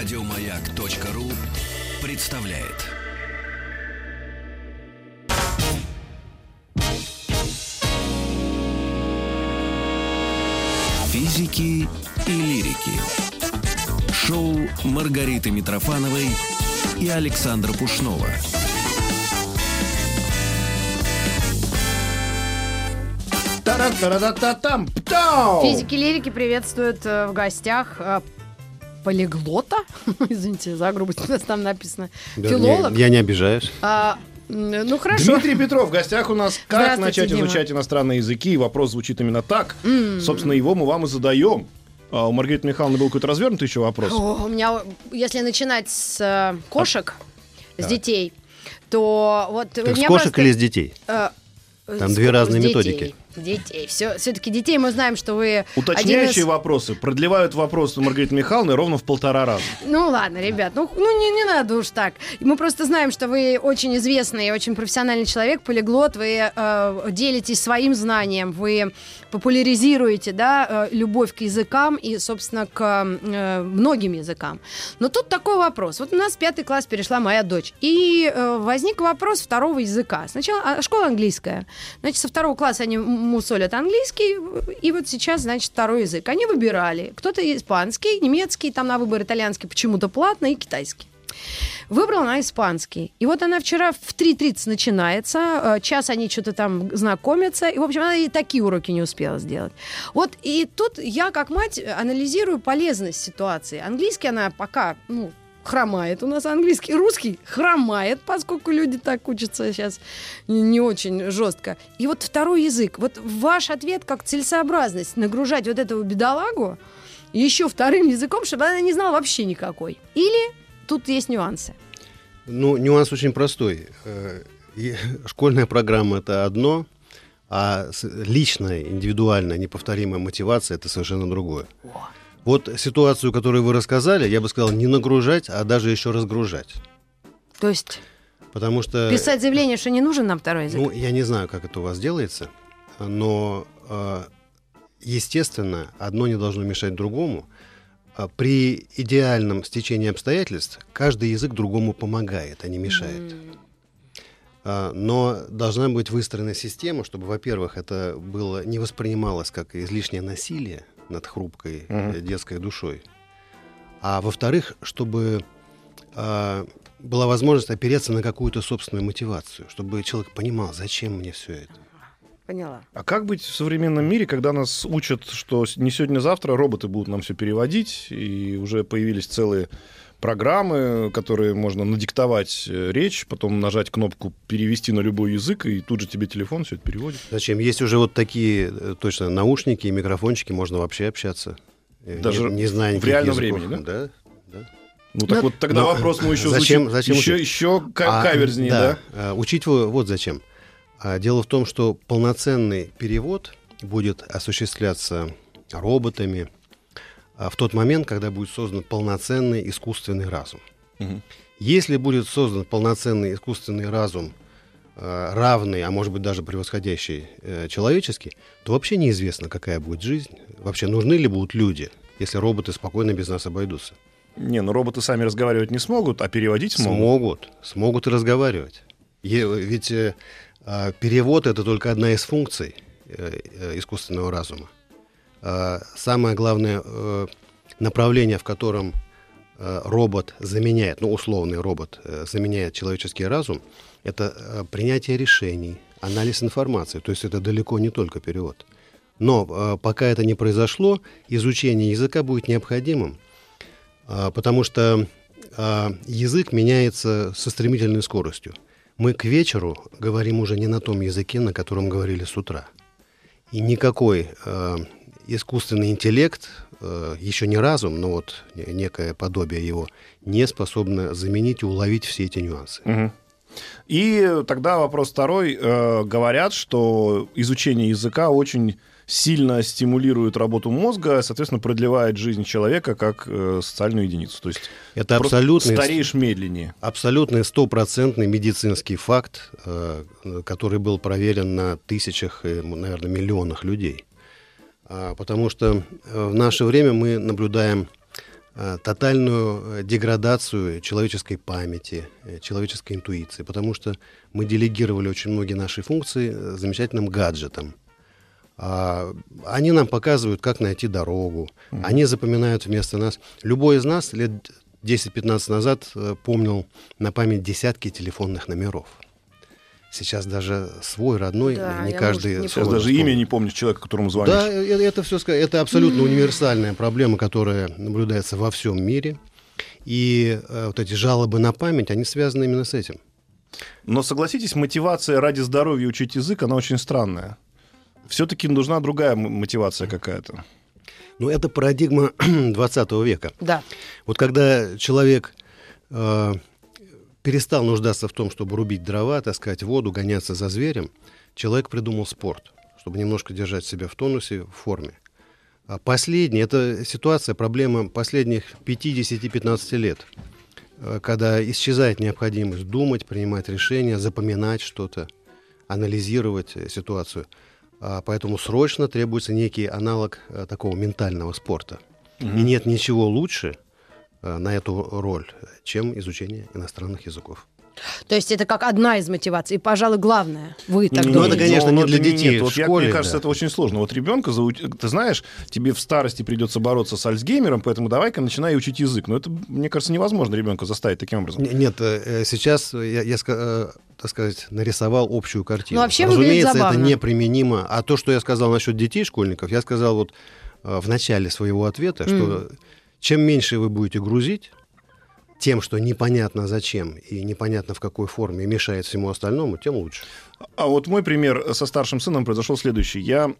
Радиомаяк.ру представляет. Физики и лирики. Шоу Маргариты Митрофановой и Александра Пушнова. Физики лирики приветствуют э, в гостях э, полиглота. Извините за грубость, у нас там написано. Да, Филолог. не- Я не обижаюсь. А, ну хорошо. Дмитрий Петров в гостях у нас. Как начать Дима. изучать иностранные языки? И вопрос звучит именно так. Собственно, его мы вам и задаем. А у Маргариты Михайловны был какой-то развернутый еще вопрос. О, у меня, если начинать с э, кошек, с детей, то вот у Так с меня кошек просто, или с детей? э, Там с- две разные с детей. методики. Детей. Все, все-таки детей мы знаем, что вы Уточняющие из... вопросы продлевают вопрос у Маргариты Михайловны ровно в полтора раза. Ну ладно, ребят, ну, ну не, не надо уж так. Мы просто знаем, что вы очень известный очень профессиональный человек, полиглот, вы э, делитесь своим знанием, вы популяризируете да, э, любовь к языкам и, собственно, к э, многим языкам. Но тут такой вопрос. Вот у нас в пятый класс перешла моя дочь, и э, возник вопрос второго языка. Сначала а, школа английская. Значит, со второго класса они мусолят английский, и вот сейчас, значит, второй язык. Они выбирали. Кто-то испанский, немецкий, там на выбор итальянский почему-то платно, и китайский. Выбрала она испанский. И вот она вчера в 3.30 начинается, э, час они что-то там знакомятся, и, в общем, она и такие уроки не успела сделать. Вот, и тут я, как мать, анализирую полезность ситуации. Английский она пока, ну, хромает у нас английский, русский хромает, поскольку люди так учатся сейчас не очень жестко. И вот второй язык. Вот ваш ответ как целесообразность нагружать вот этого бедолагу еще вторым языком, чтобы она не знала вообще никакой. Или тут есть нюансы. Ну, нюанс очень простой. Э, Школьная программа это одно, а личная, индивидуальная, неповторимая мотивация это совершенно другое. Вот ситуацию, которую вы рассказали, я бы сказал, не нагружать, а даже еще разгружать. То есть Потому что... писать заявление, что не нужен нам второй язык. Ну, я не знаю, как это у вас делается, но, э, естественно, одно не должно мешать другому. А При идеальном стечении обстоятельств каждый язык другому помогает, а не мешает. А, Но должна быть выстроена система, чтобы, во-первых, это было не воспринималось как излишнее насилие над хрупкой э, детской душой, а во-вторых, чтобы а, была возможность опереться на какую-то собственную мотивацию, чтобы человек понимал, зачем мне все это. Поняла. А как быть в современном мире, когда нас учат, что не сегодня-завтра роботы будут нам все переводить, и уже появились целые программы, которые можно надиктовать э, речь, потом нажать кнопку «перевести на любой язык», и тут же тебе телефон все это переводит. Зачем? Есть уже вот такие э, точно наушники и микрофончики, можно вообще общаться. э, Даже не, не зная в реальном языков. времени, да? да. Ну так Но- вот тогда Но вопрос мой еще зачем- звучит зачем еще, учить? еще А, каверзнее, да? а, Учить во- вот зачем. А, Дело в том, что полноценный перевод будет осуществляться роботами а, в тот момент, когда будет создан полноценный искусственный разум. Мгм. Если будет создан полноценный искусственный разум, э, равный, а может быть даже превосходящий э, человеческий, то вообще неизвестно, какая будет жизнь. Вообще нужны ли будут люди, если роботы спокойно без нас обойдутся. Не, ну роботы сами разговаривать не смогут, а переводить смогут. Смогут, смогут и разговаривать. Е- ведь э, а, перевод это только одна из функций э, э, искусственного разума. А, самое главное э, направление, в котором робот заменяет, ну условный робот заменяет человеческий разум, это принятие решений, анализ информации. То есть это далеко не только перевод. Но пока это не произошло, изучение языка будет необходимым, а, потому что а, язык меняется со стремительной скоростью. Мы к вечеру говорим уже не на том языке, на котором говорили с утра. И никакой э, искусственный интеллект, э, еще не разум, но вот не- некое подобие его, не способно заменить и уловить все эти нюансы. Мгм. И тогда вопрос второй. Э, говорят, что изучение языка очень сильно стимулирует работу мозга, соответственно, продлевает жизнь человека как э, социальную единицу. То есть Это просто абсолютный, стареешь медленнее. абсолютный стопроцентный медицинский факт, э, который был проверен на тысячах, и, наверное, миллионах людей. А, Потому что э, в наше время мы наблюдаем э, тотальную э, деградацию человеческой памяти, человеческой интуиции, потому что мы делегировали очень многие наши функции замечательным гаджетам. А, Они нам показывают, как найти дорогу. Они запоминают вместо нас. Любой из нас лет 10-15 назад э, помнил на память десятки телефонных номеров. Сейчас даже свой родной Да, не каждый. может, не Сейчас даже имя не помнишь человека, которому звонишь. Да, э, это все это абсолютно универсальная проблема, которая наблюдается во всем мире. И э, вот эти жалобы на память, они связаны именно с этим. Но согласитесь, мотивация ради здоровья учить язык, она очень странная. Все-таки нужна другая мотивация какая-то. Но это парадигма 20 века. Да. Вот когда человек э, перестал нуждаться в том, чтобы рубить дрова, таскать воду, гоняться за зверем, человек придумал спорт, чтобы немножко держать себя в тонусе, в форме. А последний, это ситуация, проблема последних 50-15 лет, э, когда исчезает необходимость думать, принимать решения, запоминать что-то, анализировать э, ситуацию. А поэтому срочно требуется некий аналог э, такого ментального спорта. И нет ничего лучше э, на эту роль, чем изучение иностранных языков. То есть это как одна из мотиваций. И, пожалуй, главное. Вы так Ну, думаете? это, конечно, не для детей нет. в Вот я- школе, мне кажется, да. это очень сложно. Вот ребенка, ты знаешь, тебе в старости придется бороться с Альцгеймером, поэтому давай-ка начинай учить язык. Но это, мне кажется, невозможно ребенка заставить таким образом. Нет, э, э, сейчас я, я э, так сказать, нарисовал общую картину. Ну, вообще Разумеется, это неприменимо. А то, что я сказал насчет детей, школьников, я сказал вот э, в начале своего ответа, что чем меньше вы будете грузить тем, что непонятно зачем и непонятно в какой форме мешает всему остальному, тем лучше. А вот мой пример со старшим сыном произошел следующий. Я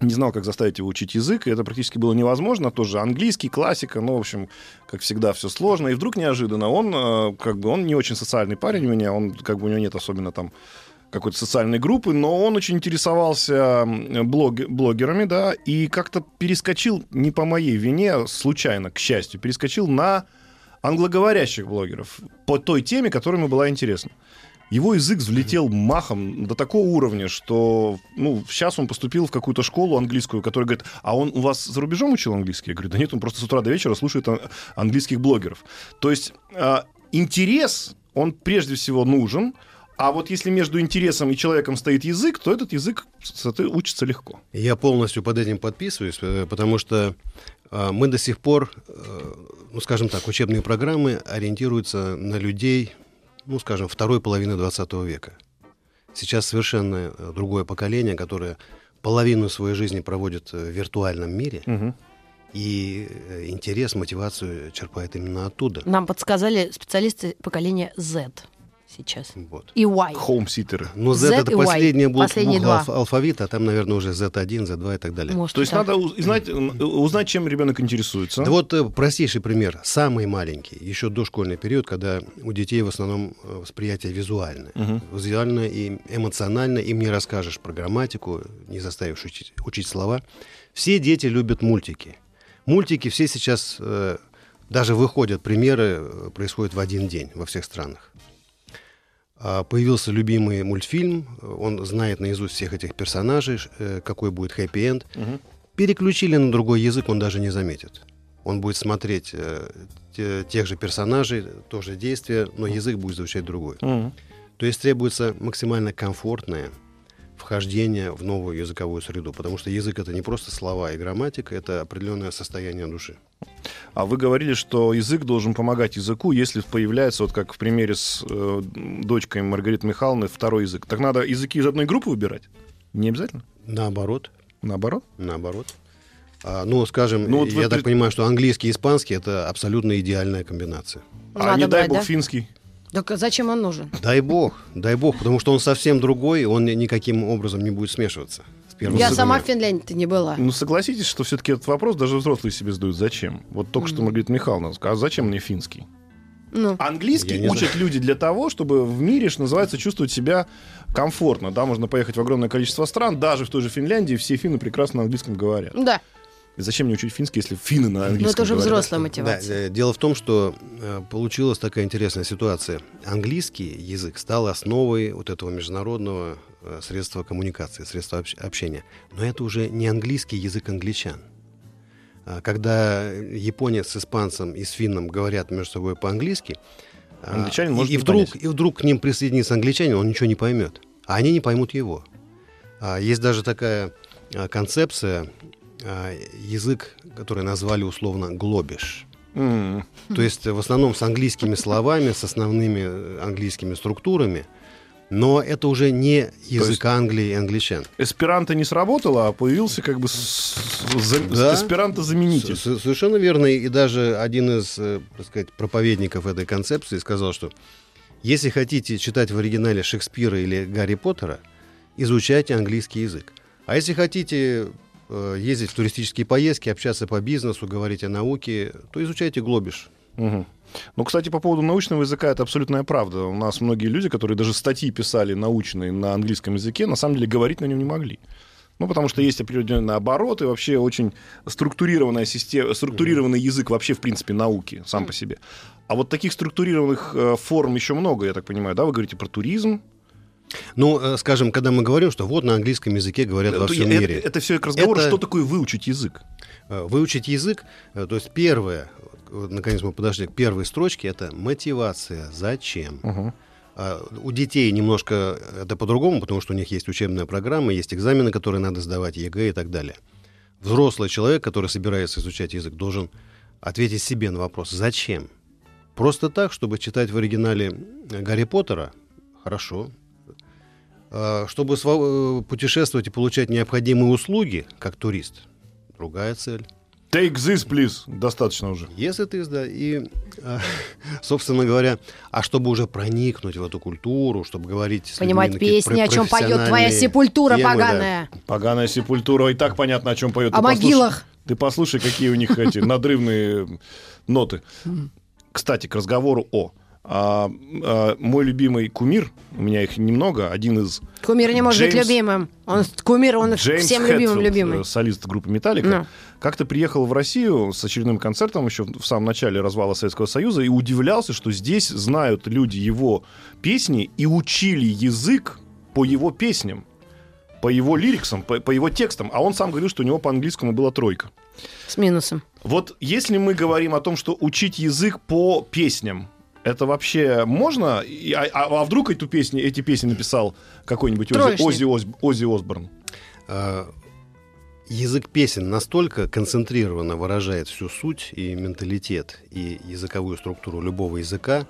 не знал, как заставить его учить язык, и это практически было невозможно. Тоже английский, классика, ну, в общем, как всегда, все сложно. И вдруг неожиданно он, э, как бы, он не очень социальный парень у меня, он, как бы, у него нет особенно там какой-то социальной группы, но он очень интересовался блог, блогерами, да, и как-то перескочил, не по моей вине, случайно, к счастью, перескочил на англоговорящих блогеров по той теме, которая ему была интересна. Его язык взлетел махом до такого уровня, что ну, сейчас он поступил в какую-то школу английскую, которая говорит, а он у вас за рубежом учил английский? Я говорю, да нет, он просто с утра до вечера слушает ан- английских блогеров. То есть а, интерес, он прежде всего нужен, а вот если между интересом и человеком стоит язык, то этот язык учится легко. Я полностью под этим подписываюсь, э, потому что э, мы до сих пор, э, ну, скажем так, учебные программы ориентируются на людей, ну, скажем, второй половины 20 века. Сейчас совершенно э, другое поколение, которое половину своей жизни проводит э, в виртуальном мире, и э, интерес, мотивацию черпает именно оттуда. Нам подсказали специалисты поколения Z сейчас. Вот. И Y. Хоумситеры. Но Z, Z это последние будут Последние буквы два. алф- алфавита, а там, наверное, уже Z1, Z2 и так далее. Может, То есть так. надо уз- знать, м, узнать, чем ребенок интересуется. Да вот э, простейший пример. Самый маленький, еще дошкольный период, когда у детей в основном э, восприятие визуальное. Визуально и эмоционально. Им не расскажешь про грамматику, не заставишь учить, учить слова. Все дети любят мультики. Мультики все сейчас, э, даже выходят примеры, происходят в один день во всех странах. А, Появился любимый мультфильм, он знает наизусть всех этих персонажей, э, какой будет хэппи-энд. Переключили на другой язык, он даже не заметит. Он будет смотреть э, те- тех же персонажей, тоже действия, но язык будет звучать другой. Мгм. То есть требуется максимально комфортное вхождение в новую языковую среду, потому что язык это не просто слова и грамматика, это определенное состояние души. А вы говорили, что язык должен помогать языку, если появляется, вот как в примере с э, дочкой Маргариты Михайловны, второй язык. Так надо языки из одной группы выбирать? Не обязательно? Наоборот, Наоборот? наоборот. А, ну, скажем, Ну, вот я вы так понимаю, что английский и испанский это абсолютно идеальная комбинация. а Надо не дай брать, бог да? финский. Так а зачем он нужен? Дай бог, дай бог, потому что он совсем другой, он ни- никаким образом не будет смешиваться. первым Я сама в Финляндии не была. Ну, согласитесь, что все-таки этот вопрос даже взрослые себе задают. Зачем? Вот только что Маргарита Михайловна сказала, а зачем мне финский? Ну, Английский учат люди для того, чтобы в мире, что называется, чувствовать себя комфортно. Да, можно поехать в огромное количество стран, даже в той же Финляндии все финны прекрасно на английском говорят. да. И зачем мне учить финский, если финны на английском Но это уже говорят? взрослая Да, мотивация. э, дело в том, что э, получилась такая интересная ситуация. Английский язык стал основой вот этого международного э, средства коммуникации, средства общ- общения. Но это уже не английский язык англичан. а, когда японец с испанцем и с финном говорят между собой по-английски, а, Англичанин и, может и не вдруг, понять. и вдруг к ним присоединится англичанин, он ничего не поймет. А они не поймут его. А, Есть даже такая концепция, язык, который назвали условно глобиш. М. То есть э, в основном с английскими словами, с основными э, английскими структурами, но это уже не язык есть- Англии и англичан. Эсперанто не сработало, а появился как бы с- за- Да. эсперанто-заменитель. С- Совершенно верно. И даже один из, э, так сказать, проповедников этой концепции сказал, что если хотите читать в оригинале Шекспира или Гарри Поттера, изучайте английский язык. А если хотите э, ездить в туристические поездки, общаться по бизнесу, говорить о науке, то изучайте глобиш. Мгм. Ну, кстати, по поводу научного языка это абсолютная правда. У нас многие люди, которые даже статьи писали научные на английском языке, на самом деле говорить на нем не могли. Ну, потому что есть определенные обороты, вообще очень структурированная система, структурированный язык вообще, в принципе, науки сам по себе. А вот таких структурированных э, форм еще много, я так понимаю, да? Вы говорите про туризм. Ну, э, скажем, когда мы говорим, что вот на английском языке говорят во Это- всем это, мире. это все к разговору, Это- что такое выучить язык. Э, Выучить язык, э, то есть первое, наконец мы подошли к первой строчке, это мотивация. Зачем? А, У детей немножко это по-другому, потому что у них есть учебная программа, есть экзамены, которые надо сдавать, ЕГЭ и так далее. Взрослый человек, который собирается изучать язык, должен ответить себе на вопрос «Зачем?». Просто так, чтобы читать в оригинале э, Гарри Поттера, хорошо. А, Чтобы э, путешествовать и получать необходимые услуги, как турист, другая цель. Take this, please. Достаточно уже. Если ты, да, и, а, собственно говоря, а чтобы уже проникнуть в эту культуру, чтобы говорить... с Понимать песни, о чем поет твоя сепультура темы, да. поганая. Поганая сепультура, и так понятно, о чем поет. О Ты послушай- могилах. Ты послушай, какие у них эти надрывные ноты. Кстати, к разговору о. А, а, мой любимый кумир, у меня их немного, один из Кумир не может быть Джеймс- любимым. Он кумир, он Джеймс всем любимым Хэтфилд, любимый. э, солист группы Металлика, Ну. как-то приехал в Россию с очередным концертом еще в самом начале развала Советского Союза и удивлялся, что здесь знают люди его песни и учили язык по его песням, по его лириксам, по, по его текстам. А он сам говорил, что у него по английскому была тройка. С минусом. Вот если мы говорим о том, что учить язык по песням, это вообще можно? А, а- а вдруг эту песню, эти песни написал какой-нибудь Ози, Троечник. Ози, Ос- Оззи Осборн? А, Язык песен настолько концентрированно выражает всю суть и менталитет, и языковую структуру любого языка,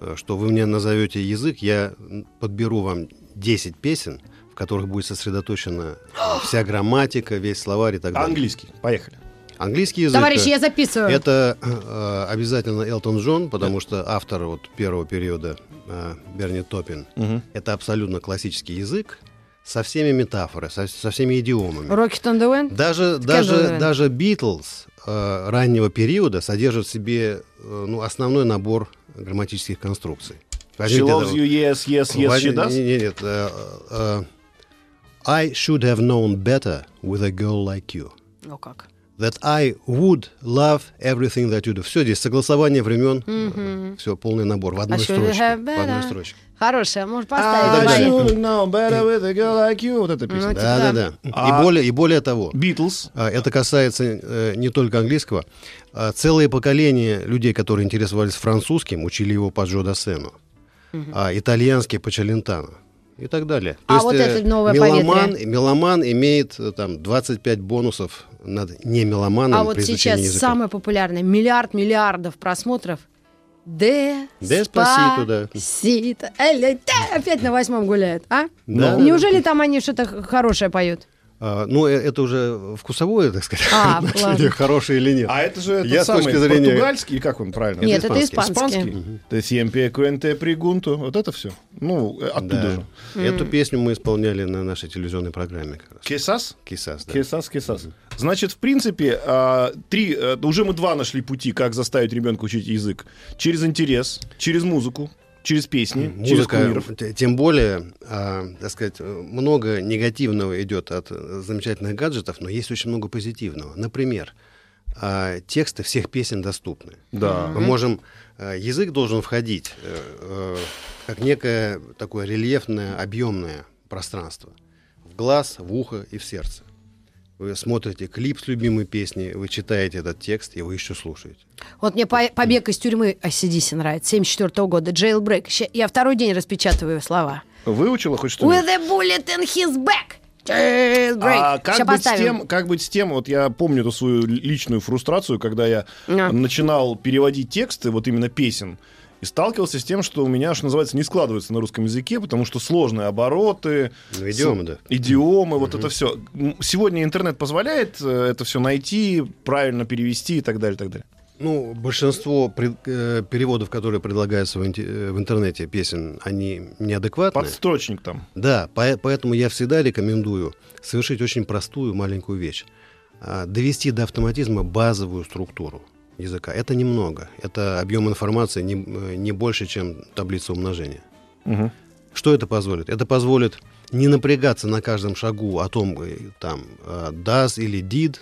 э, что вы мне назовете язык, я подберу вам 10 песен, в которых будет сосредоточена вся грамматика, весь словарь и так далее. Английский. Поехали. Английский язык. Товарищи, э, я записываю. Это э, обязательно Элтон Джон, потому что автор вот первого периода э, Берни Топин. Это абсолютно классический язык со всеми метафорами, со, со всеми идиомами. Rocket on the Wind. Даже, даже, даже Beatles э, раннего периода содержат в себе э, ну, основной набор грамматических конструкций. She Возьмите loves это- you, yes, yes, yes, возьми- she does. не- не- Нет, э, э, I should have known better with a girl like you. Ну как? That I would love everything that you do. Все здесь согласование времен, все полный набор в одной should строчке. В одной строчке. Хорошая, может I поставить. Ваня. should know better with a girl like you. Вот эта песня. Ну, Да, да, да. А- И более, и более того, Beatles. а, это касается э, не только английского, а целые поколения людей, которые интересовались французским, учили его по Джо Дассену, а итальянский по Челентано и так далее. А вот это новое меломан, поветрие. меломан имеет э, там 25 бонусов над не меломаном А вот сейчас языка. самое популярное. Миллиард миллиардов просмотров. Де Деспасито, да. Сито. Опять на восьмом гуляют, а? Да. Неужели там они что-то хорошее поют? А, ну, э, это уже вкусовое, так сказать, А, отношение, ладно. хорошее или нет. А это же этот Я с самый точки зрения- португальский, как он правильно? Нет, это испанский. испанский. То есть «Siempre cuente pregunto». Вот это все. Ну, э, оттуда Да. же. Эту песню мы исполняли на нашей телевизионной программе. Кесас? Кисас, да. Кесас, кесас. Значит, в принципе, а, три, э, уже мы два нашли пути, как заставить ребенка учить язык. Через интерес, через музыку, через песни, через Музыка, кумиров. т- тем более, а, так сказать, много негативного идет от замечательных гаджетов, но есть очень много позитивного. Например, а, тексты всех песен доступны. Да. Мы можем, э, язык должен входить э, э, как некое такое рельефное, объемное пространство в глаз, в ухо и в сердце. Вы смотрите клип с любимой песней, вы читаете этот текст, и вы еще слушаете. Вот мне по- побег из тюрьмы ACDC нравится, 74 года, Jailbreak. Я второй день распечатываю слова. Выучила хоть что-нибудь? With a bullet in his back. Jailbreak. А как быть, с тем, как быть с тем, вот я помню эту свою личную фрустрацию, когда я А. начинал переводить тексты, вот именно песен, и сталкивался с тем, что у меня, что называется, не складывается на русском языке, потому что сложные обороты, Ну, идиомы, с- да. идиомы, вот это все. Сегодня интернет позволяет э, это все найти, правильно перевести и так далее, и так далее. Ну, большинство пред- э, переводов, которые предлагаются в, э, в интернете песен, они неадекватные. Подстрочник там. Да, по- поэтому я всегда рекомендую совершить очень простую маленькую вещь. А, Довести до автоматизма базовую структуру языка. Это немного. Это объем информации не, не больше, чем таблица умножения. Мгм. Что это позволит? Это позволит не напрягаться на каждом шагу о том, э, там, э, does или did,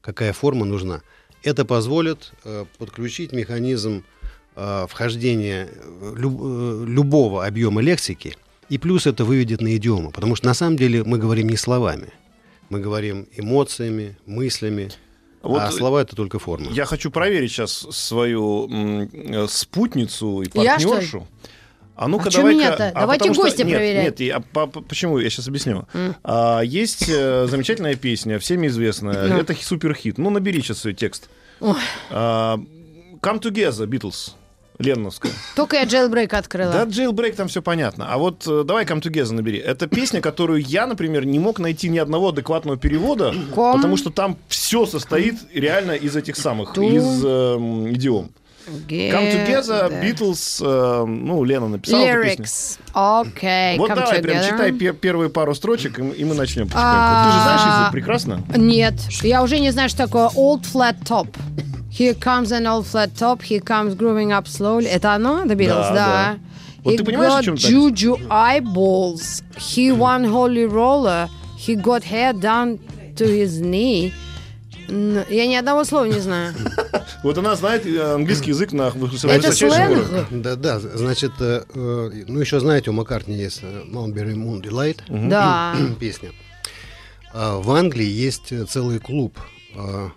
какая форма нужна. Это позволит э, подключить механизм вхождения люб- любого объема лексики, и плюс это выведет на идиому. Потому что на самом деле мы говорим не словами. Мы говорим эмоциями, мыслями, Вот а слова это только форма. Я хочу проверить сейчас свою э, спутницу и Я, что ли? партнершу. А ну-ка, А давай-ка- меня-то? Давайте потому что- гостя нет, проверять. Нет, я- по- по- почему? Я сейчас объясню. А, есть э, замечательная песня, всеми известная. Ну. Это хи- суперхит. Ну, набери сейчас ее текст. Ой. А, Come Together, Beatles. Ленновская. Только я Jailbreak открыла. Да, Jailbreak там все понятно. А вот э, давай Come Together набери. Это песня, которую я, например, не мог найти ни одного адекватного перевода, Ком. потому что там все состоит реально из этих самых, Ту. из эм, идиом. Come Together, Beatles, э, ну, Лена написала эту песню. Lyrics. Окей, Вот come давай, прям together. читай пе- первые пару строчек, и, мы- и мы начнем потихоньку. А, Ты же знаешь язык прекрасно? Нет, я уже не знаю, что такое old flat top. Here comes an old flat top, he comes grooving up slowly. Это оно, The Beatles? Да, Да. да. Вот he ты понимаешь, о got чем это? juju eyeballs. He one holy roller. He got hair down to his knee. Я ни одного слова не знаю. Вот она знает э, английский язык на высочайшем уровне. Да, да, значит, э, э, ну еще знаете, у Маккартни есть Mulberry Moon Delight. Да. песня. А, В Англии есть целый клуб а,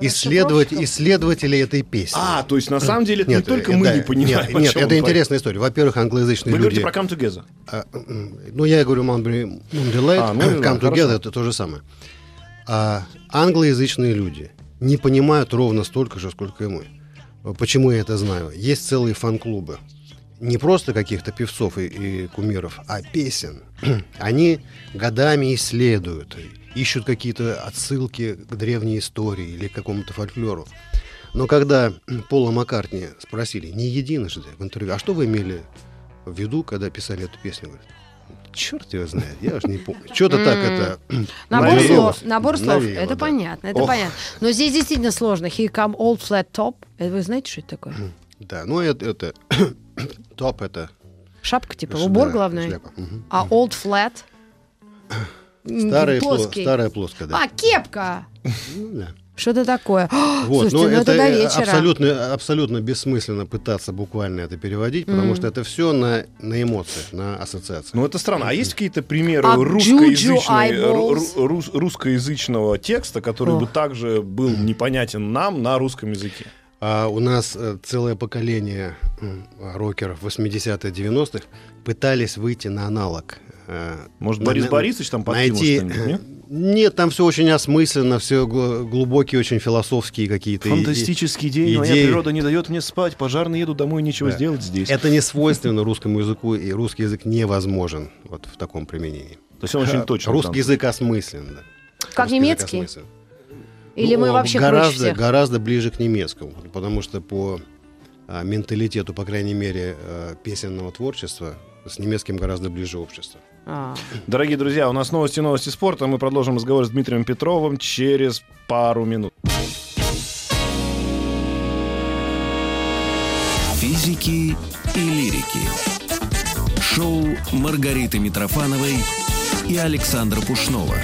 исследовать, исследователей этой песни. А, то есть на самом деле это не Нет, только э, мы да, не понимаем. Нет, нет, это он интересная история. Во-первых, англоязычные Вы люди... говорите про Come Together. а, ну, я говорю Moon Delight, А, ну, да, Come хорошо. Together, это то же самое. А англоязычные люди не понимают ровно столько же, сколько и мы. Почему я это знаю? Есть целые фан-клубы. Не просто каких-то певцов и, и кумиров, а песен. Они годами исследуют, ищут какие-то отсылки к древней истории или к какому-то фольклору. Но когда Пола Маккартни спросили, не единожды в интервью, а что вы имели в виду, когда писали эту песню? Говорит, черт его знает, я уж не помню. Что-то так это... Набор слов, набор слов, это понятно, это понятно. Но здесь действительно сложно. He come old flat top. Это вы знаете, что это такое? Да, ну это, топ, это Шапка типа, убор. Мгм. А old flat? Старая, пло- старая плоская, да. А, кепка! Ну, да. Что-то такое. Вот, Слушайте, но ну это, это до э, вечера. абсолютно, абсолютно бессмысленно пытаться буквально это переводить, потому что это все на, на эмоциях, на ассоциациях. Ну, это странно. А есть какие-то примеры А русскоязычной- ру- рус- русскоязычного текста, который Ох. бы также был непонятен нам на русском языке? А у нас э, целое поколение рокеров 80-х, 90-х пытались выйти на аналог. Э, Может, Борис на- Борисович там подкинул найти... что-нибудь, нет? Нет, там все очень осмысленно, все глубокие, очень философские какие-то. и- Фантастический день, моя идеи. природа не дает мне спать, пожарный еду домой, нечего Да. сделать здесь. Это не свойственно русскому языку, и русский язык невозможен вот в таком применении. То есть он очень точно. Русский там. язык осмыслен. да. Как Русский немецкий? Или мы Ну, вообще круче гораздо, всех? гораздо ближе к немецкому, потому что по а, менталитету, по крайней мере, а, песенного творчества с немецким гораздо ближе общество. А. Дорогие друзья, у нас новости, новости спорта. Мы продолжим разговор с Дмитрием Петровым через пару минут. Физики и лирики. Шоу Маргариты Митрофановой и Александра Пушнова.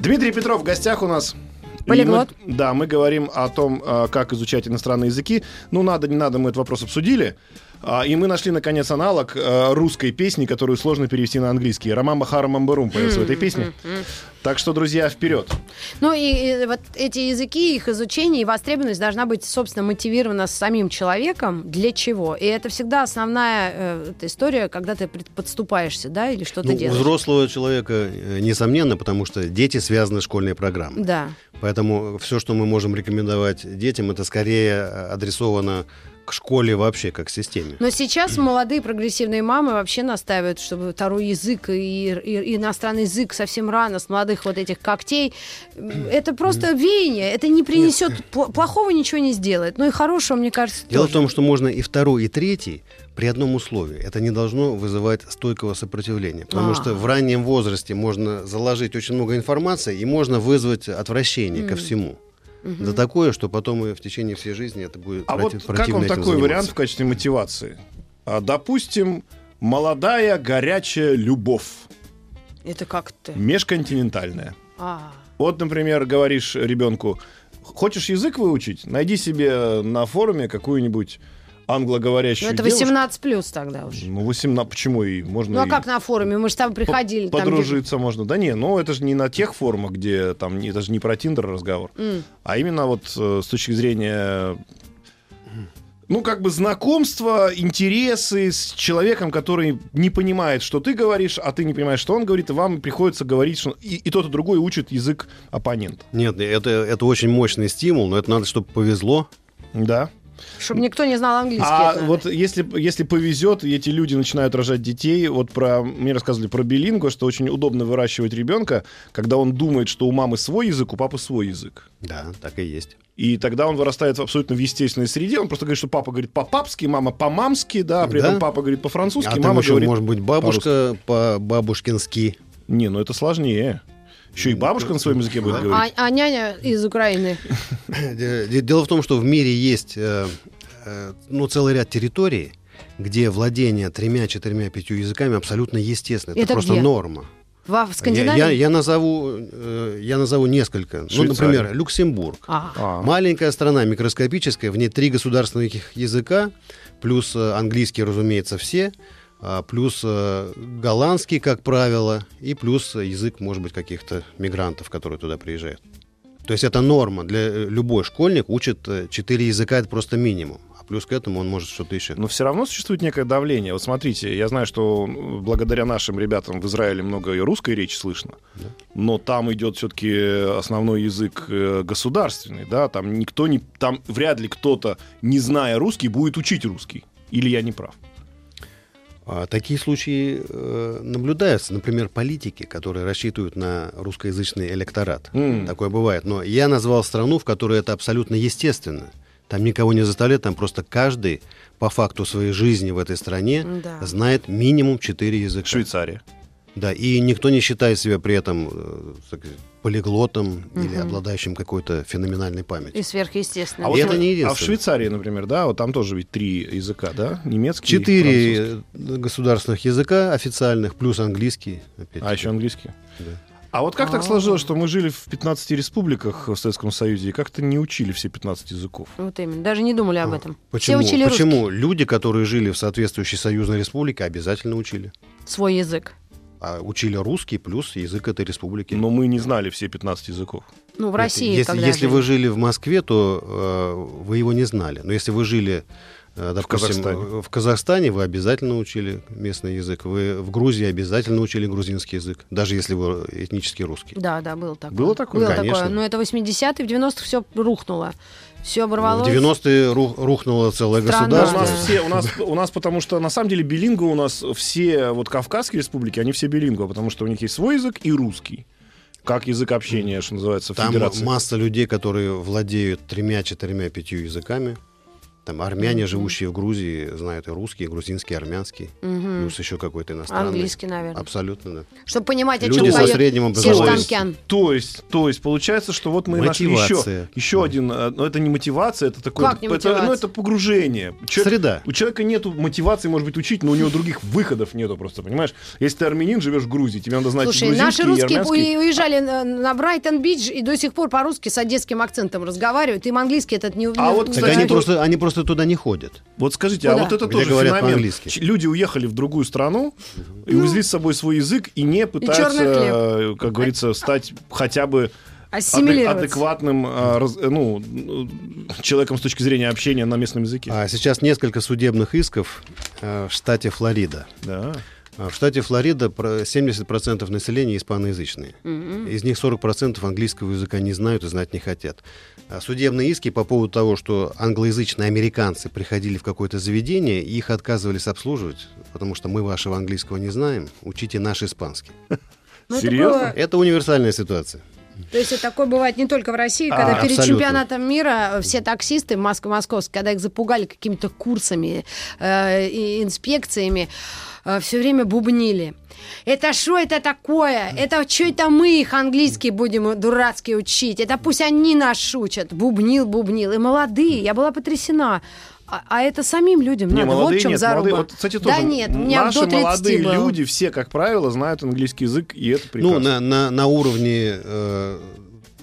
Дмитрий Петров в гостях у нас. Полиглот. мы- да, мы говорим о том, а, как изучать иностранные языки. Ну, надо, не надо, мы этот вопрос обсудили. А, И мы нашли, наконец, аналог э, русской песни, которую сложно перевести на английский. Роман Бахара Мамбарум поется в этой песне. Так что, друзья, вперед. Ну и, и вот эти языки, их изучение и востребованность должна быть, собственно, мотивирована самим человеком. Для чего? И это всегда основная э, история, когда ты подступаешься, да, или что-то Ну, у делаешь. взрослого человека, э, несомненно, потому что дети связаны с школьной программой. Да. Поэтому все, что мы можем рекомендовать детям, это скорее э, адресовано к школе вообще, как к системе. Но сейчас молодые прогрессивные мамы вообще настаивают, чтобы второй язык и, и- иностранный язык совсем рано, с молодых вот этих когтей. Это просто веяние, это не принесет, пл- плохого ничего не сделает. Ну и хорошего, мне кажется, Дело тоже. в том, что можно и второй, и третий при одном условии. Это не должно вызывать стойкого сопротивления. Потому А. что в раннем возрасте можно заложить очень много информации, и можно вызвать отвращение ко всему. Да такое, что потом и в течение всей жизни это будет А проти- вот как вам такой вариант заниматься. в качестве мотивации? А, допустим, молодая горячая любовь, Это как-то... межконтинентальная. А. Вот, например, говоришь ребенку, хочешь язык выучить? Найди себе на форуме какую-нибудь Ну, англоговорящую это девушку. 18 плюс тогда уже. Ну, 18, почему и можно Ну а и как на форуме? Мы же там по- приходили. там, где- подружиться можно. Да не, ну это же не на тех форумах, где там, не- это же не про Тиндер разговор, М. а именно вот э, с точки зрения ну, как бы знакомства, интересы с человеком, который не понимает, что ты говоришь, а ты не понимаешь, что он говорит, и вам приходится говорить, что и, и тот, и другой учит язык оппонента. Нет, это, это очень мощный стимул, но это надо, чтобы повезло. Да. Чтобы никто не знал английский. А это вот если, если повезет, и эти люди начинают рожать детей, вот про мне рассказывали про билингу, что очень удобно выращивать ребенка, когда он думает, что у мамы свой язык, у папы свой язык. Да, так и есть. И тогда он вырастает в абсолютно в естественной среде. Он просто говорит, что папа говорит по-папски, мама по-мамски, да, а при Да. этом папа говорит по-французски, А там мама еще говорит... может быть бабушка по-бабушкински. Не, ну это сложнее. Еще и бабушка на своем языке будет а, говорить. а няня из Украины. Де- де- Дело в том, что в мире есть э, э, ну, целый ряд территорий, где владение тремя, четырьмя, пятью языками абсолютно естественно. Это, Это просто где? норма. Во, в Я, Скандинавии? я- я назову, э, я назову несколько. Ну, Швейцария. например, Люксембург. А. А. Маленькая страна, микроскопическая, в ней три государственных языка, плюс английский, разумеется, все, а, плюс э, голландский, как правило, и плюс язык, может быть, каких-то мигрантов, которые туда приезжают. То есть это норма. Для э, любой школьник учит э, четыре языка, это просто минимум. А плюс к этому он может что-то еще. Но все равно существует некое давление. Вот смотрите, я знаю, что благодаря нашим ребятам в Израиле много и русской речи слышно, но там идет все-таки основной язык государственный, да, там никто не, там вряд ли кто-то, не зная русский, будет учить русский. Или я не прав? А такие случаи э, наблюдаются. Например, политики, которые рассчитывают на русскоязычный электорат. М. Такое бывает. Но я назвал страну, в которой это абсолютно естественно. Там никого не заставляют, там просто каждый по факту своей жизни в этой стране Да. знает минимум четыре языка. Швейцария. Да, и никто не считает себя при этом э, полиглотом или обладающим какой-то феноменальной памятью. И сверхъестественно. А, вот это в- не а в. Швейцарии, например, да, вот там тоже ведь три языка, да? Немецкий. Четыре государственных языка официальных, плюс английский. опять А еще английский. Да. А вот как так А. сложилось, что мы жили в 15 республиках в Советском Союзе и как-то не учили все 15 языков? Вот именно. Даже не думали об этом. Почему? Все учили русский. Почему? Люди, которые жили в соответствующей союзной республике, обязательно учили. Свой язык. А учили русский плюс язык этой республики. Но мы не знали все 15 языков. Ну, в Нет, России, если, когда если жили. вы жили в Москве, то э, вы его не знали. Но если вы жили, э, допустим, Казахстане. э, в Казахстане, вы обязательно учили местный язык. Вы в Грузии обязательно учили грузинский язык, даже если вы этнически русский. Да, да, было такое. Было такое? Было Конечно. такое. Но это 80-е, в 90-х все рухнуло. Все В оборвалось. 90-е ру- рухнуло целое Страна. У государство. нас все, у нас, у нас потому что на самом деле билингу у нас все вот Кавказские республики, они все билингу, потому что у них есть свой язык и русский. Как язык общения, что называется, в Там федерации. масса людей, которые владеют тремя, четырьмя, пятью языками. Там армяне, живущие в Грузии, знают и русский, и грузинский, и армянский. Мгм. Плюс еще какой-то иностранный. Английский, наверное. Абсолютно, да. Чтобы понимать, о Люди чем со средним образованием. То есть, то есть, получается, что вот мы нашли еще, Мотивация. еще один, э, но это не мотивация, это такое, Как не это, мотивация? ну, это погружение. Человек- Среда. У человека нету мотивации, может быть, учить, но у него других выходов нету просто, понимаешь? Если ты армянин, живешь в Грузии, тебе надо знать Слушай, грузинский наши и русские армянский. у- уезжали на, на Брайтон-Бич и до сих пор по-русски с одесским акцентом разговаривают. Им английский этот не... А вот, Кстати, они то- просто, они просто просто туда не ходят. Вот скажите, а Куда? вот это Где тоже говорят феномен. Люди уехали в другую страну и увезли с собой свой язык и не пытаются, хлеб. э, как говорится, стать хотя бы адекватным а, раз- э, ну, э, человеком с точки зрения общения на местном языке. А сейчас несколько судебных исков э, в штате Флорида. Да. А В штате Флорида про 70% населения испаноязычные. Из них 40% английского языка не знают и знать не хотят. А Судебные иски по поводу того, что англоязычные американцы приходили в какое-то заведение, и их отказывались обслуживать, потому что мы вашего английского не знаем, учите наш испанский. Ну, Серьезно? Это универсальная ситуация. То есть это такое бывает не только в России, А, когда перед абсолютно. чемпионатом мира э, все таксисты моск- московские, когда их запугали какими-то курсами э, и инспекциями, все время бубнили. Это что это такое? Это что это мы их английский будем дурацкий учить? Это пусть они нас учат. Бубнил, бубнил. И молодые. Я была потрясена. А, а это самим людям Не, надо. молодые вот в чем нет, заруба. молодые, вот, кстати, да тоже нет, у меня наши до 30 молодые было. люди все, как правило, знают английский язык, и это прекрасно. Ну, на, на, на уровне э,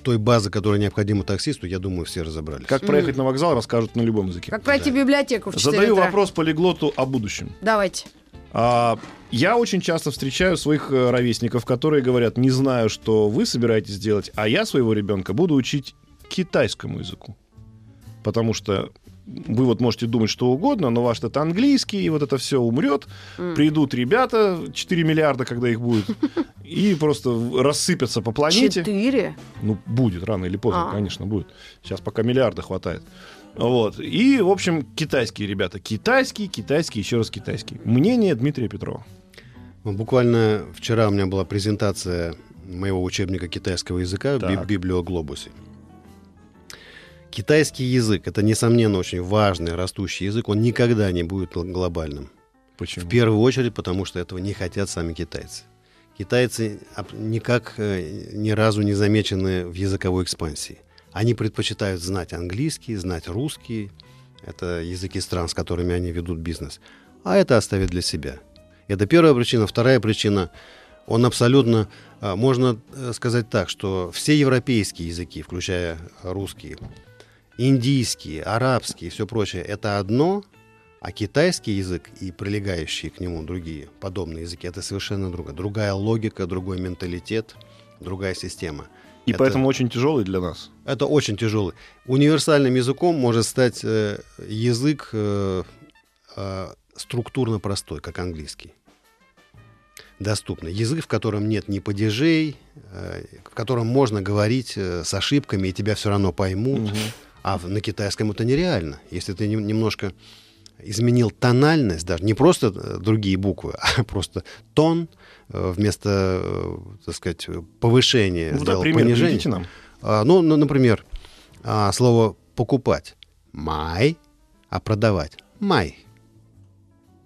той базы, которая необходима таксисту, я думаю, все разобрались. Как проехать на вокзал, расскажут на любом языке. Как пройти библиотеку в 4 Задаю утра. вопрос полиглоту о будущем. Давайте. А, я очень часто встречаю своих э, ровесников, которые говорят, не знаю, что вы собираетесь делать, а я своего ребенка буду учить китайскому языку. Потому что вы вот можете думать что угодно, но ваш это английский, и вот это все умрет. Придут ребята, 4 миллиарда, когда их будет, и просто в- рассыпятся по планете. Четыре? Ну, будет, рано или поздно, А. конечно, будет. Сейчас пока миллиарда хватает. Вот. И, в общем, китайские ребята. Китайский, китайский, еще раз китайский. Мнение Дмитрия Петрова. Ну, Буквально вчера у меня была презентация моего учебника китайского языка в Так. Библиоглобусе. Китайский язык это, несомненно, очень важный растущий язык. Он никогда не будет гл- глобальным. Почему? В первую очередь, потому что этого не хотят сами китайцы. Китайцы никак э, ни разу не замечены в языковой экспансии. Они предпочитают знать английский, знать русский. Это языки стран, с которыми они ведут бизнес. А это оставят для себя. Это первая причина. Вторая причина. Он абсолютно, а, можно э, сказать так, что все европейские языки, включая русский, индийский, арабский и все прочее, это одно, а китайский язык и прилегающие к нему другие подобные языки, это совершенно другая. Другая логика, другой менталитет, другая система. И Это- поэтому очень тяжелый для нас. Это очень тяжелый. Универсальным языком может стать э, язык э, э, структурно простой, как английский. Доступный. Язык, в котором нет ни падежей, э, в котором можно говорить э, с ошибками, и тебя все равно поймут. А на китайском это нереально. Если ты нем- немножко изменил тональность, даже не просто э, другие буквы, а просто тон э, вместо, э, так сказать, повышения Ну, сделал пример понижение. нам. А, ну, ну, например, а, слово покупать май, а продавать май.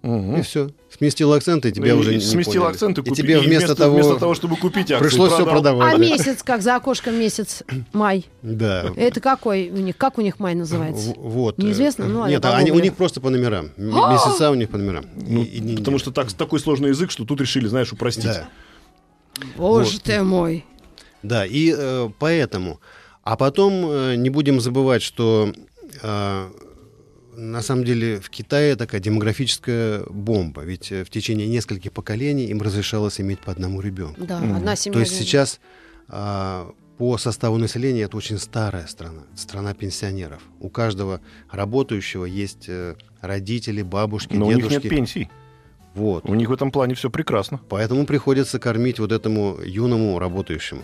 Мгм. И все. Сместил акцент, и тебя Ну, уже и не сместил поняли. акцент и, И купи- тебе и вместо, того, вместо того, чтобы купить акцию, пришлось все продал. продавать. А да. месяц, как за окошком месяц май? Да. Это какой у них? Как у них май называется? В- Вот. Неизвестно? Ну, Нет, они, у них просто по номерам. Месяца у них по номерам. Ну, И- и потому что так, такой сложный язык, что тут решили, знаешь, упростить. Да. Боже ты мой. Да, и э, поэтому. А потом э, не будем забывать, что э, на самом деле в Китае такая демографическая бомба. Ведь э, в течение нескольких поколений им разрешалось иметь по одному ребенку. Да, одна семья. То есть сейчас а, по составу населения это очень старая страна, страна пенсионеров. У каждого работающего есть э, родители, бабушки, Но у них дедушки. нет пенсий. Вот. У них в этом плане все прекрасно. Поэтому приходится кормить вот этому юному работающему.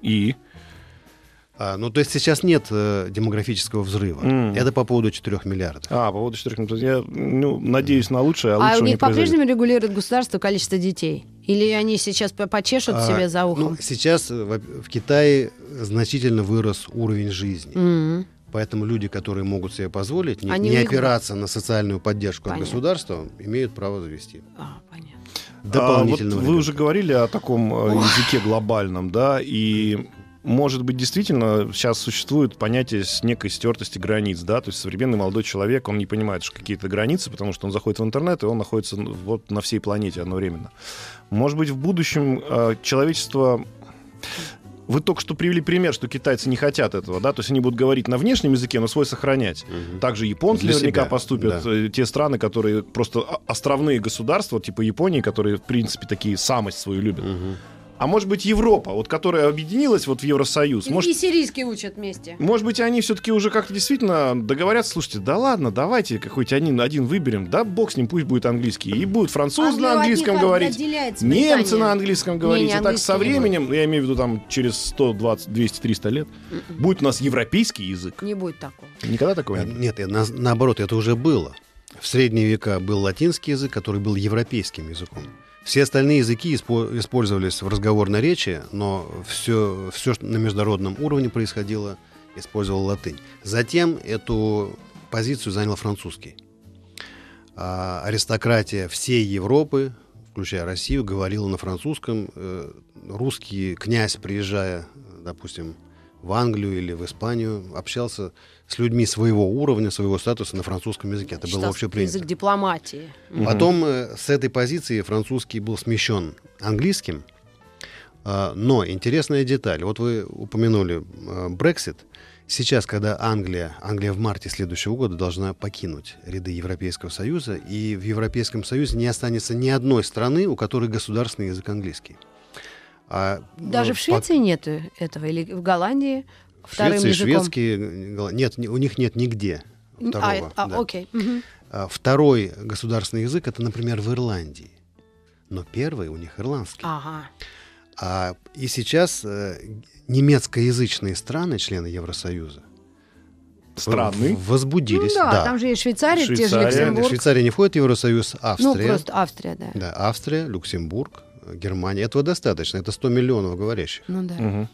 И А, ну, то есть сейчас нет э, демографического взрыва. М. Это по поводу 4 миллиардов. А, по поводу четырех минут. Я ну, надеюсь на лучшее, а, А лучшего у не них по-прежнему регулирует государство количество детей? Или они сейчас по- почешут А, себе за ну, ухом? сейчас э, во- в Китае значительно вырос уровень жизни. М. Поэтому люди, которые могут себе позволить не, Они не у них- опираться на социальную поддержку Понятно. от государства, имеют право завести. А, понятно. А, вот Дополнительного вы уже говорили о таком э, языке глобальном, да, и может быть, действительно, сейчас существует понятие с некой стертости границ, да, то есть современный молодой человек, он не понимает, что какие-то границы, потому что он заходит в интернет, и он находится вот на всей планете одновременно. Может быть, в будущем э, человечество Вы только что привели пример, что китайцы не хотят этого, да, то есть они будут говорить на внешнем языке, но свой сохранять. Мгм. Также японцы Для наверняка себя, поступят, да. э, те страны, которые просто островные государства, типа Японии, которые, в принципе, такие самость свою любят. Мгм. А может быть, Европа, вот которая объединилась вот в Евросоюз, И, может, и сирийский учат вместе. может быть, они все-таки уже как-то действительно договорятся, слушайте, да ладно, давайте какой-то один, один выберем, да бог с ним, пусть будет английский. И будут французы Англия на английском говорить, немцы на английском говорить. Не, не, и так со не временем, я имею в виду там через 120, 200, 300 лет, будет у нас европейский язык. Не будет такого. Никогда такого не было. Нет, э, на- наоборот, это уже было. В средние века был латинский язык, который был европейским языком. Все остальные языки испо- использовались в разговорной речи, но все, все, что на международном уровне происходило, использовал латынь. Затем эту позицию занял французский. А аристократия всей Европы, включая Россию, говорила на французском. Э, Русский князь, приезжая, допустим, в Англию или в Испанию, общался с людьми своего уровня, своего статуса на французском языке. Это было Считался общепринято. язык дипломатии. Потом э, с этой позиции французский был смещен английским. А, Но интересная деталь. Вот вы упомянули э, Брексит. Сейчас, когда Англия, Англия в марте следующего года должна покинуть ряды Европейского Союза, и в Европейском Союзе не останется ни одной страны, у которой государственный язык английский. А, Даже э, в по- Швеции нет этого, или в Голландии вторым Швеции, языком. шведские, нет, не- у них нет нигде А, второго. а, да. окей. А Второй государственный язык это, например, в Ирландии. Но первый у них ирландский. Ага. А, и сейчас э, немецкоязычные страны, члены Евросоюза, Страны. в- возбудились. Ну да, да. там же и Швейцария, те же Швейцария, Люксембург. Швейцария не входит в Евросоюз, Австрия. Ну, просто Австрия, да. Да, Австрия, Люксембург, Германия. Этого достаточно. Это 100 миллионов говорящих. Ну да.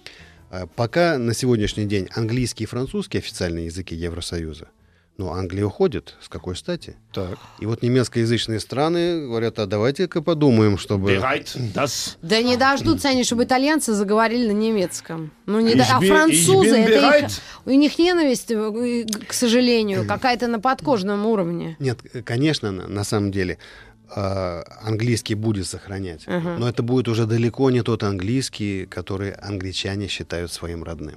А Пока на сегодняшний день английский и французский официальные языки Евросоюза. Но Англия уходит. С какой стати? Так. И вот немецкоязычные страны говорят, а давайте-ка подумаем, чтобы... Bereit, das Да не дождутся они, чтобы итальянцы заговорили на немецком. Ну, не Ich до- А французы, это их, у них ненависть, э, к сожалению, какая-то на подкожном уровне. Нет, конечно, на, на самом деле английский будет сохранять, Ага. но это будет уже далеко не тот английский, который англичане считают своим родным.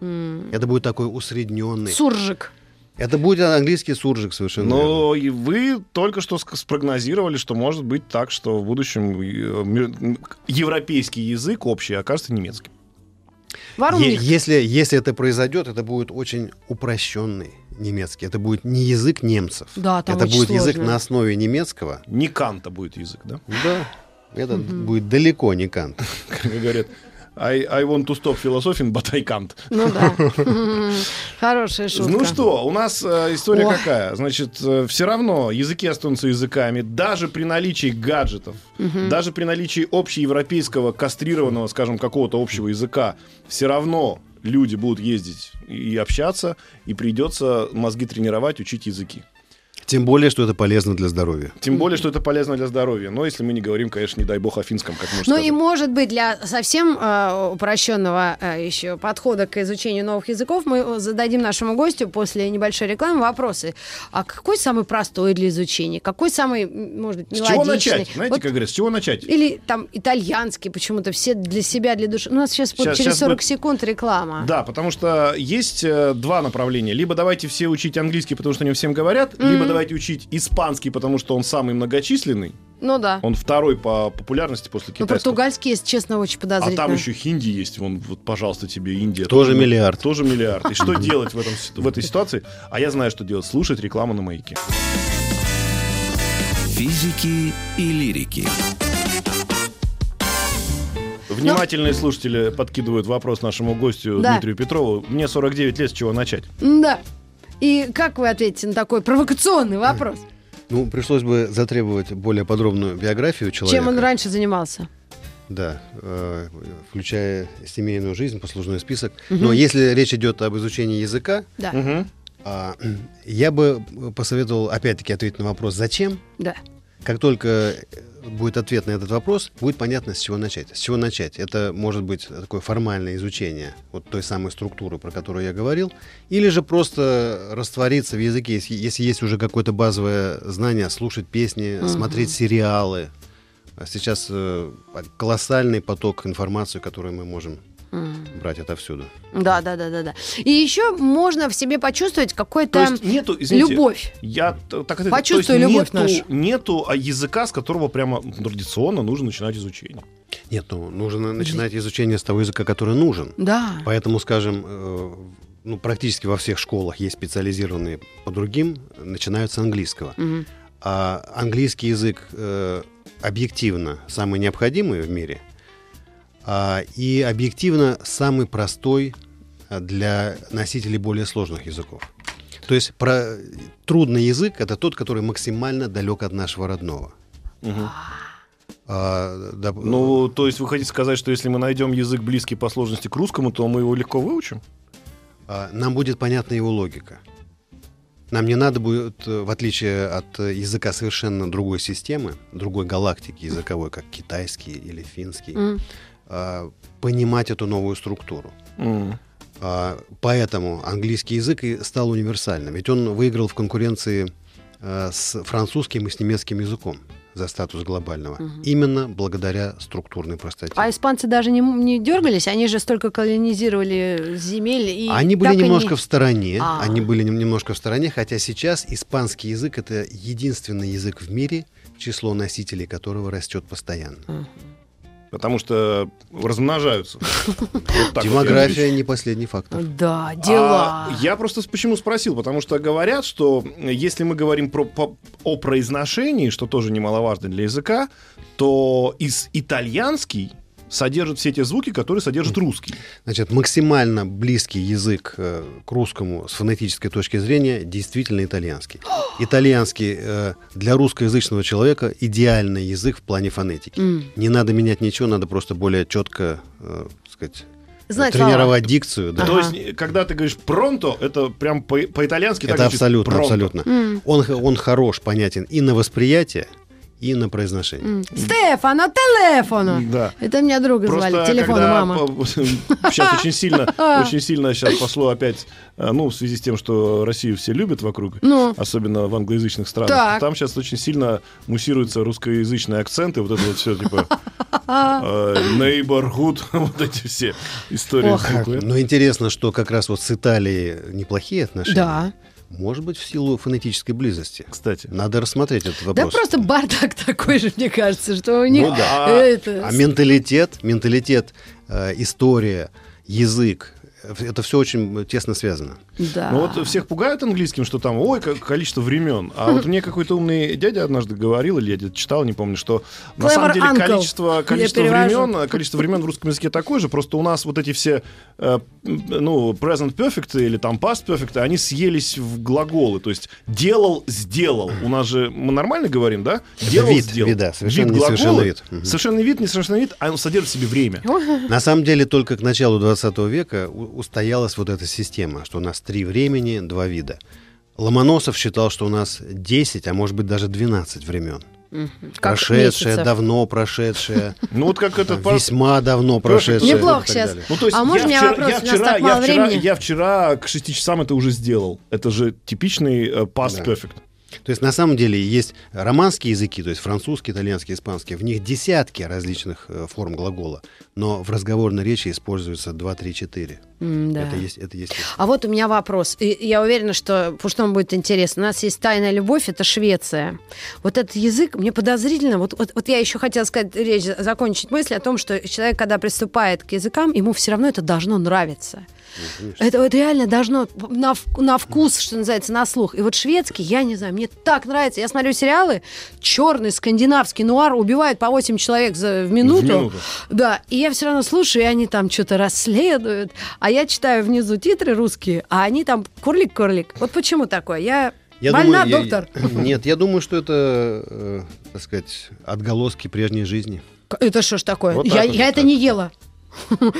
М. Это будет такой усредненный. Суржик. Это будет английский суржик совершенно. верно. Но и вы только что спрогнозировали, что может быть так, что в будущем э, европейский язык общий окажется немецким. Е- если, если это произойдет, это будет очень упрощенный немецкий. Это будет не язык немцев. Да, там это будет язык сложно. на основе немецкого. Не Канта будет язык, да? Да. Это будет далеко не Кант. Как говорят, I, I want to stop philosophy, but I can't. Ну да. Хорошая шутка. Ну что, у нас э, история Ой. какая? Значит, все равно языки останутся языками, даже при наличии гаджетов, даже при наличии общеевропейского кастрированного, скажем, какого-то общего языка, все равно люди будут ездить и общаться, и придется мозги тренировать, учить языки. Тем более, что это полезно для здоровья. Тем более, что это полезно для здоровья. Но если мы не говорим, конечно, не дай бог о финском, как мы Ну сказали. и может быть для совсем э, упрощенного э, еще подхода к изучению новых языков мы зададим нашему гостю после небольшой рекламы вопросы. А какой самый простой для изучения? Какой самый, может быть, С мелодичный? чего начать? Знаете, Вот как говорят, с чего начать? Или там итальянский почему-то, все для себя, для души. У нас сейчас, будет Щас- через щас 40 будет- секунд реклама. Да, потому что есть э, два направления. Либо давайте все учить английский, потому что они всем говорят, либо давайте учить испанский, потому что он самый многочисленный. Ну да. Он второй по популярности после Ну, китайского. португальский, если честно, очень а подозрительно. там еще хинди есть. Вон, вот, пожалуйста, тебе Индия. Тоже миллиард. Тоже миллиард. И что делать в, этом, в этой ситуации? А я знаю, что делать. Слушать рекламу на маяке. Физики и лирики. Внимательные слушатели подкидывают вопрос нашему гостю Да. Дмитрию Петрову. Мне 49 лет, с чего начать? Да. И как вы ответите на такой провокационный вопрос? Ну, пришлось бы затребовать более подробную биографию человека. Чем он раньше занимался? Да, э, включая семейную жизнь, послужной список. Но если речь идет об изучении языка, Да, Мгм. а, я бы посоветовал опять-таки ответить на вопрос «Зачем?». да. Как только э, будет ответ на этот вопрос, будет понятно, с чего начать. С чего начать? Это может быть такое формальное изучение вот той самой структуры, про которую я говорил, или же просто раствориться в языке, если, если есть уже какое-то базовое знание, слушать песни, смотреть сериалы. А Сейчас э, колоссальный поток информации, которую мы можем М. брать отовсюду. Да, да, да, да, да. И еще можно в себе почувствовать То какой-то есть нету, извините, любовь. Я так это, Почувствуй то есть любовь нету, нашу. Нету а, языка, с которого прямо традиционно нужно начинать изучение. Нет, ну, нужно начинать изучение с того языка, который нужен. Да. Поэтому, скажем, э, ну, практически во всех школах есть специализированные по другим, начинают с английского. Мгм. А английский язык э, объективно самый необходимый в мире, и объективно самый простой а, для носителей более сложных языков. То есть про... трудный язык это тот, который максимально далек от нашего родного. А, да, Ну, то есть вы хотите сказать, что если мы найдем язык близкий по сложности к русскому, то мы его легко выучим? а, нам будет понятна его логика. Нам не надо будет, э, в отличие от э, языка совершенно другой системы, другой галактики языковой, как китайский или финский, М. а, понимать эту новую структуру. А, Поэтому английский язык и стал универсальным. Ведь он выиграл в конкуренции э, с французским и с немецким языком за статус глобального. Именно благодаря структурной простоте. А испанцы даже не, не дергались, они же столько колонизировали земель. И они были немножко в стороне, А. они были нем- немножко в стороне, хотя сейчас испанский язык это единственный язык в мире, число носителей которого растет постоянно. Потому что размножаются. Вот Демография не последний фактор. Да, дела. А я просто почему спросил, потому что говорят, что если мы говорим про, по- о произношении, что тоже немаловажно для языка, то из итальянский содержит все те звуки, которые содержит русский. Значит, максимально близкий язык э, к русскому с фонетической точки зрения действительно итальянский. Итальянский э, для русскоязычного человека идеальный язык в плане фонетики. Не надо менять ничего, надо просто более четко, э, сказать, Знать тренировать дикцию. да. То есть, когда ты говоришь пронто, это прям по- по-итальянски так Это абсолютно, «пронто». абсолютно. М. Он, он хорош, понятен и на восприятие, и на произношение. М. Стефано, телефоно. Да. Это меня друга звали, телефон когда мама. сейчас очень сильно, очень сильно сейчас пошло опять, э, ну, в связи с тем, что Россию все любят вокруг, Ну. особенно в англоязычных странах, Так. там сейчас очень сильно муссируются русскоязычные акценты, вот это вот все, типа, э, neighborhood, вот эти все истории. Ох. Но интересно, что как раз вот с Италией неплохие отношения. Да. Может быть, в силу фонетической близости. Кстати. Надо рассмотреть этот Да вопрос. просто бардак такой же, мне кажется, что у них Ну да. это... А менталитет, менталитет, э, история, язык, это все очень тесно связано. Да. Ну вот всех пугают английским, что там, ой, как количество времен. А вот мне какой-то умный дядя однажды говорил, или я где-то читал, не помню, что на самом деле uncle. количество, количество времен, количество времен в русском языке такое же, просто у нас вот эти все, э, ну, present perfect или там past perfect, они съелись в глаголы, то есть делал, сделал. У нас же, мы нормально говорим, да? Делал, вид, сделал. вида, совершенно Вид глагола, вид. Мгм. Совершенный вид, несовершенный вид, а он содержит в себе время. На самом деле только к началу 20 века устоялась вот эта система, что у нас три времени, два вида. Ломоносов считал, что у нас 10, а может быть даже 12 времен. Как прошедшее, месяцев. давно прошедшее, Ну вот как пар- весьма давно прошедшее. Неплохо сейчас. Ну, то есть А я можно вчера, вопрос? я У нас вчера, я, вчера, времени. я вчера к 6 часам это уже сделал. Это же типичный э, past Да. perfect. То есть на самом деле есть романские языки, то есть французский, итальянский, испанский, в них десятки различных э, форм глагола, но в разговорной речи используется 2, 3, 4. М, да. Это есть, это есть. А вот у меня вопрос. И я уверена, что Пуштому будет интересно. У нас есть тайная любовь, это Швеция. Вот этот язык мне подозрительно. Вот, вот, вот я еще хотела сказать, речь, закончить мысль о том, что человек, когда приступает к языкам, ему все равно это должно нравиться. Это вот реально должно на, на вкус, что называется, на слух. И вот шведский, я не знаю, мне так нравится. Я смотрю сериалы, черный скандинавский нуар убивают по 8 человек за, в минуту. минуту. Да, и я все равно слушаю, и они там что-то расследуют, а я читаю внизу титры русские, а они там курлик-курлик. Вот почему такое? Я, больна, думаю, я- доктор. нет, я думаю, что это, э, так сказать, отголоски прежней жизни. Это что ж такое? Вот я вот, я это не ела.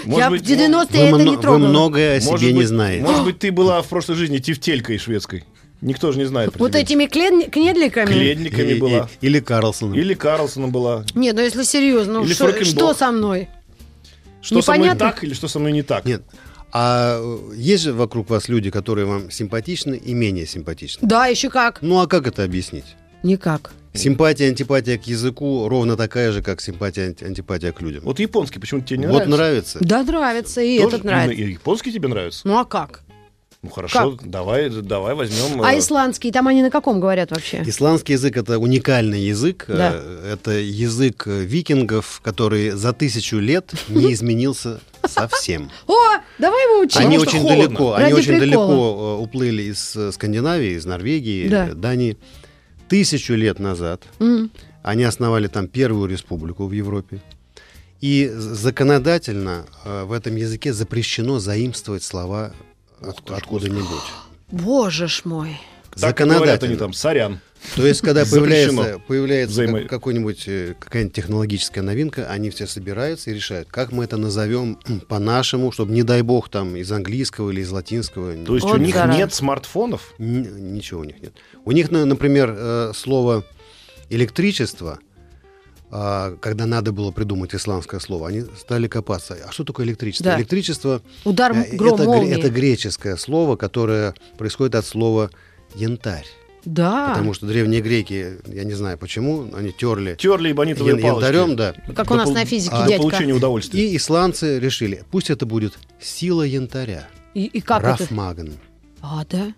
Я быть, в 90-е Вы, это не вы трогала. многое о себе не знаете. Может быть, ты была в прошлой жизни тефтелькой шведской. Никто же не знает. про Вот этими клен- кнедликами? Кледниками И- и- была. Или Карлсоном. Или Карлсоном была. Нет, ну если серьезно, Или что, Фрекенбок. что со мной? Что со мной Непонятно? так или что со мной не так? Нет. А э, есть же вокруг вас люди, которые вам симпатичны и менее симпатичны. Да, еще как. Ну а как это объяснить? Никак. Симпатия, антипатия к языку ровно такая же, как симпатия, анти- антипатия к людям. Вот японский почему-то тебе не вот нравится? нравится. Да, нравится, и Тоже? этот нравится. И японский тебе нравится? Ну а как? Ну хорошо, давай, давай возьмем. А э, исландский, там они на каком говорят вообще? Исландский язык это уникальный язык. Да. Э, Это язык э, викингов, который за тысячу лет не изменился совсем. О, давай его учить. Они очень холодно. далеко, Ради они очень прикола. далеко уплыли из Скандинавии, из Норвегии, Да. Дании. Тысячу лет назад М. они основали там первую республику в Европе. И законодательно э, в этом языке запрещено заимствовать слова от- откуда-нибудь. Боже ж мой. Так говорят они там, сорян. То есть, когда появляется, появляется Взаимо- как- какой-нибудь, э, какая-нибудь технологическая новинка, они все собираются и решают, как мы это назовем по-нашему, чтобы, не дай бог, там из английского или из латинского. То есть Вот у них зараза. нет смартфонов? Н- ничего у них нет. У них, на- например, э, слово электричество, а, когда надо было придумать исландское слово, они стали копаться. А что такое электричество? Да. Электричество Удар э, гром это, молнии. это греческое слово, которое происходит от слова янтарь. Да. Потому что древние греки, я не знаю почему, они терли Терли эбонитовые ян- палочки. янтарем, да. Как у нас на физике, Для дядька. получения удовольствия. И исландцы решили, пусть это будет сила янтаря. И, и как это? Рафмаган. А, да?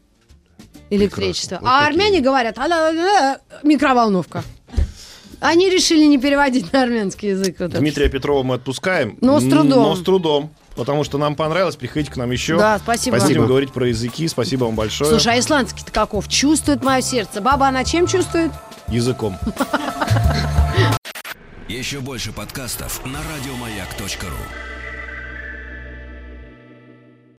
Электричество. Вот а такие. армяне говорят, «А-да-да-да, микроволновка. Они решили не переводить на армянский язык. вот. Дмитрия Петрова мы отпускаем. Но с трудом. Но с трудом. Потому что нам понравилось. Приходите к нам еще. Да, спасибо. Будем Спасибо. говорить про языки. Спасибо вам большое. Слушай, а исландский-то каков? Чувствует мое сердце. Баба, она чем чувствует? Языком. Еще больше подкастов на радиомаяк.ру.